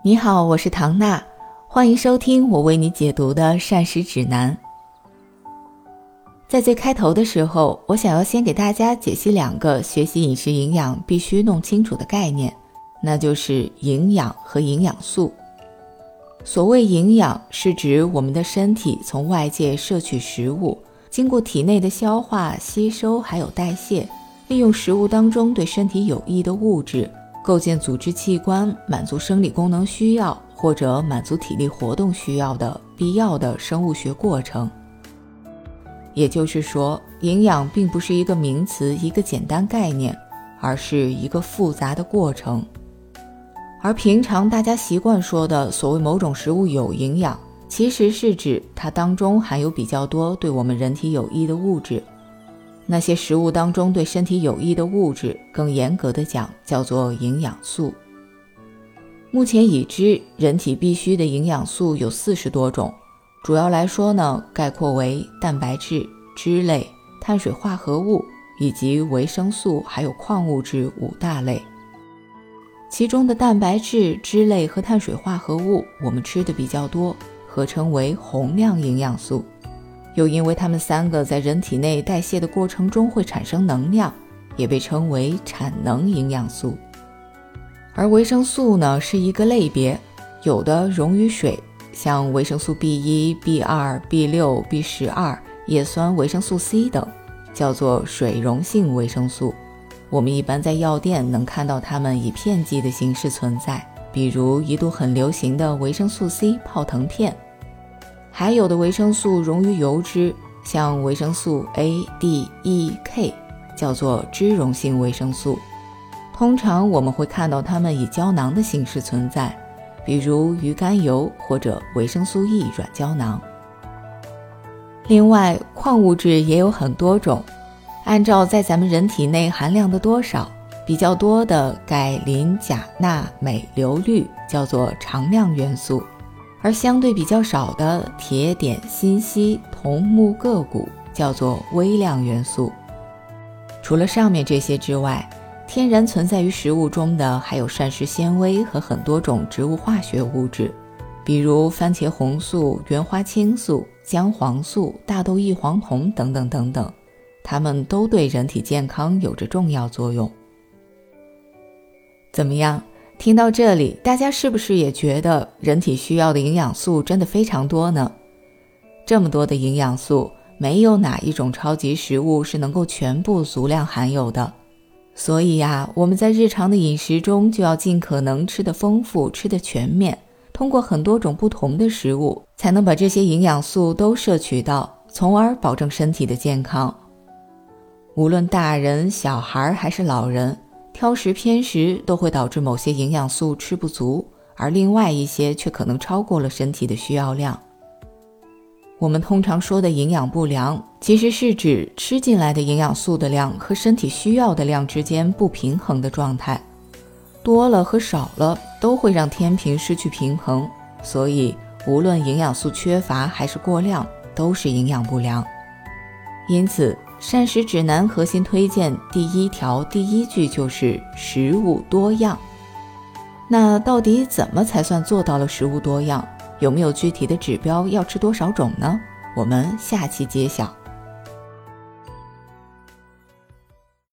你好，我是唐娜，欢迎收听我为你解读的膳食指南。在最开头的时候，我想要先给大家解析两个学习饮食营养必须弄清楚的概念，那就是营养和营养素。所谓营养，是指我们的身体从外界摄取食物，经过体内的消化、吸收还有代谢，利用食物当中对身体有益的物质。构建组织器官，满足生理功能需要或者满足体力活动需要的必要的生物学过程。也就是说，营养并不是一个名词，一个简单概念，而是一个复杂的过程。而平常大家习惯说的所谓某种食物有营养，其实是指它当中含有比较多对我们人体有益的物质。那些食物当中对身体有益的物质，更严格的讲叫做营养素。目前已知人体必需的营养素有四十多种，主要来说呢，概括为蛋白质、脂类、碳水化合物以及维生素，还有矿物质五大类。其中的蛋白质、脂类和碳水化合物，我们吃的比较多，合称为宏量营养素。又因为它们三个在人体内代谢的过程中会产生能量，也被称为产能营养素。而维生素呢是一个类别，有的溶于水，像维生素 B 一、B 二、B 六、B 十二、叶酸、维生素 C 等，叫做水溶性维生素。我们一般在药店能看到它们以片剂的形式存在，比如一度很流行的维生素 C 泡腾片。还有的维生素溶于油脂，像维生素 A、D、E、K，叫做脂溶性维生素。通常我们会看到它们以胶囊的形式存在，比如鱼肝油或者维生素 E 软胶囊。另外，矿物质也有很多种，按照在咱们人体内含量的多少，比较多的钙、磷、钾、钠、镁、硫、氯叫做常量元素。而相对比较少的铁、碘、锌、硒、铜、钼、铬、钴叫做微量元素。除了上面这些之外，天然存在于食物中的还有膳食纤维和很多种植物化学物质，比如番茄红素、原花青素、姜黄素、大豆异黄酮等等等等，它们都对人体健康有着重要作用。怎么样？听到这里，大家是不是也觉得人体需要的营养素真的非常多呢？这么多的营养素，没有哪一种超级食物是能够全部足量含有的。所以呀，我们在日常的饮食中就要尽可能吃得丰富、吃得全面，通过很多种不同的食物，才能把这些营养素都摄取到，从而保证身体的健康。无论大人、小孩还是老人。挑食偏食都会导致某些营养素吃不足，而另外一些却可能超过了身体的需要量。我们通常说的营养不良，其实是指吃进来的营养素的量和身体需要的量之间不平衡的状态，多了和少了都会让天平失去平衡。所以，无论营养素缺乏还是过量，都是营养不良。因此。膳食指南核心推荐第一条第一句就是食物多样。那到底怎么才算做到了食物多样？有没有具体的指标？要吃多少种呢？我们下期揭晓。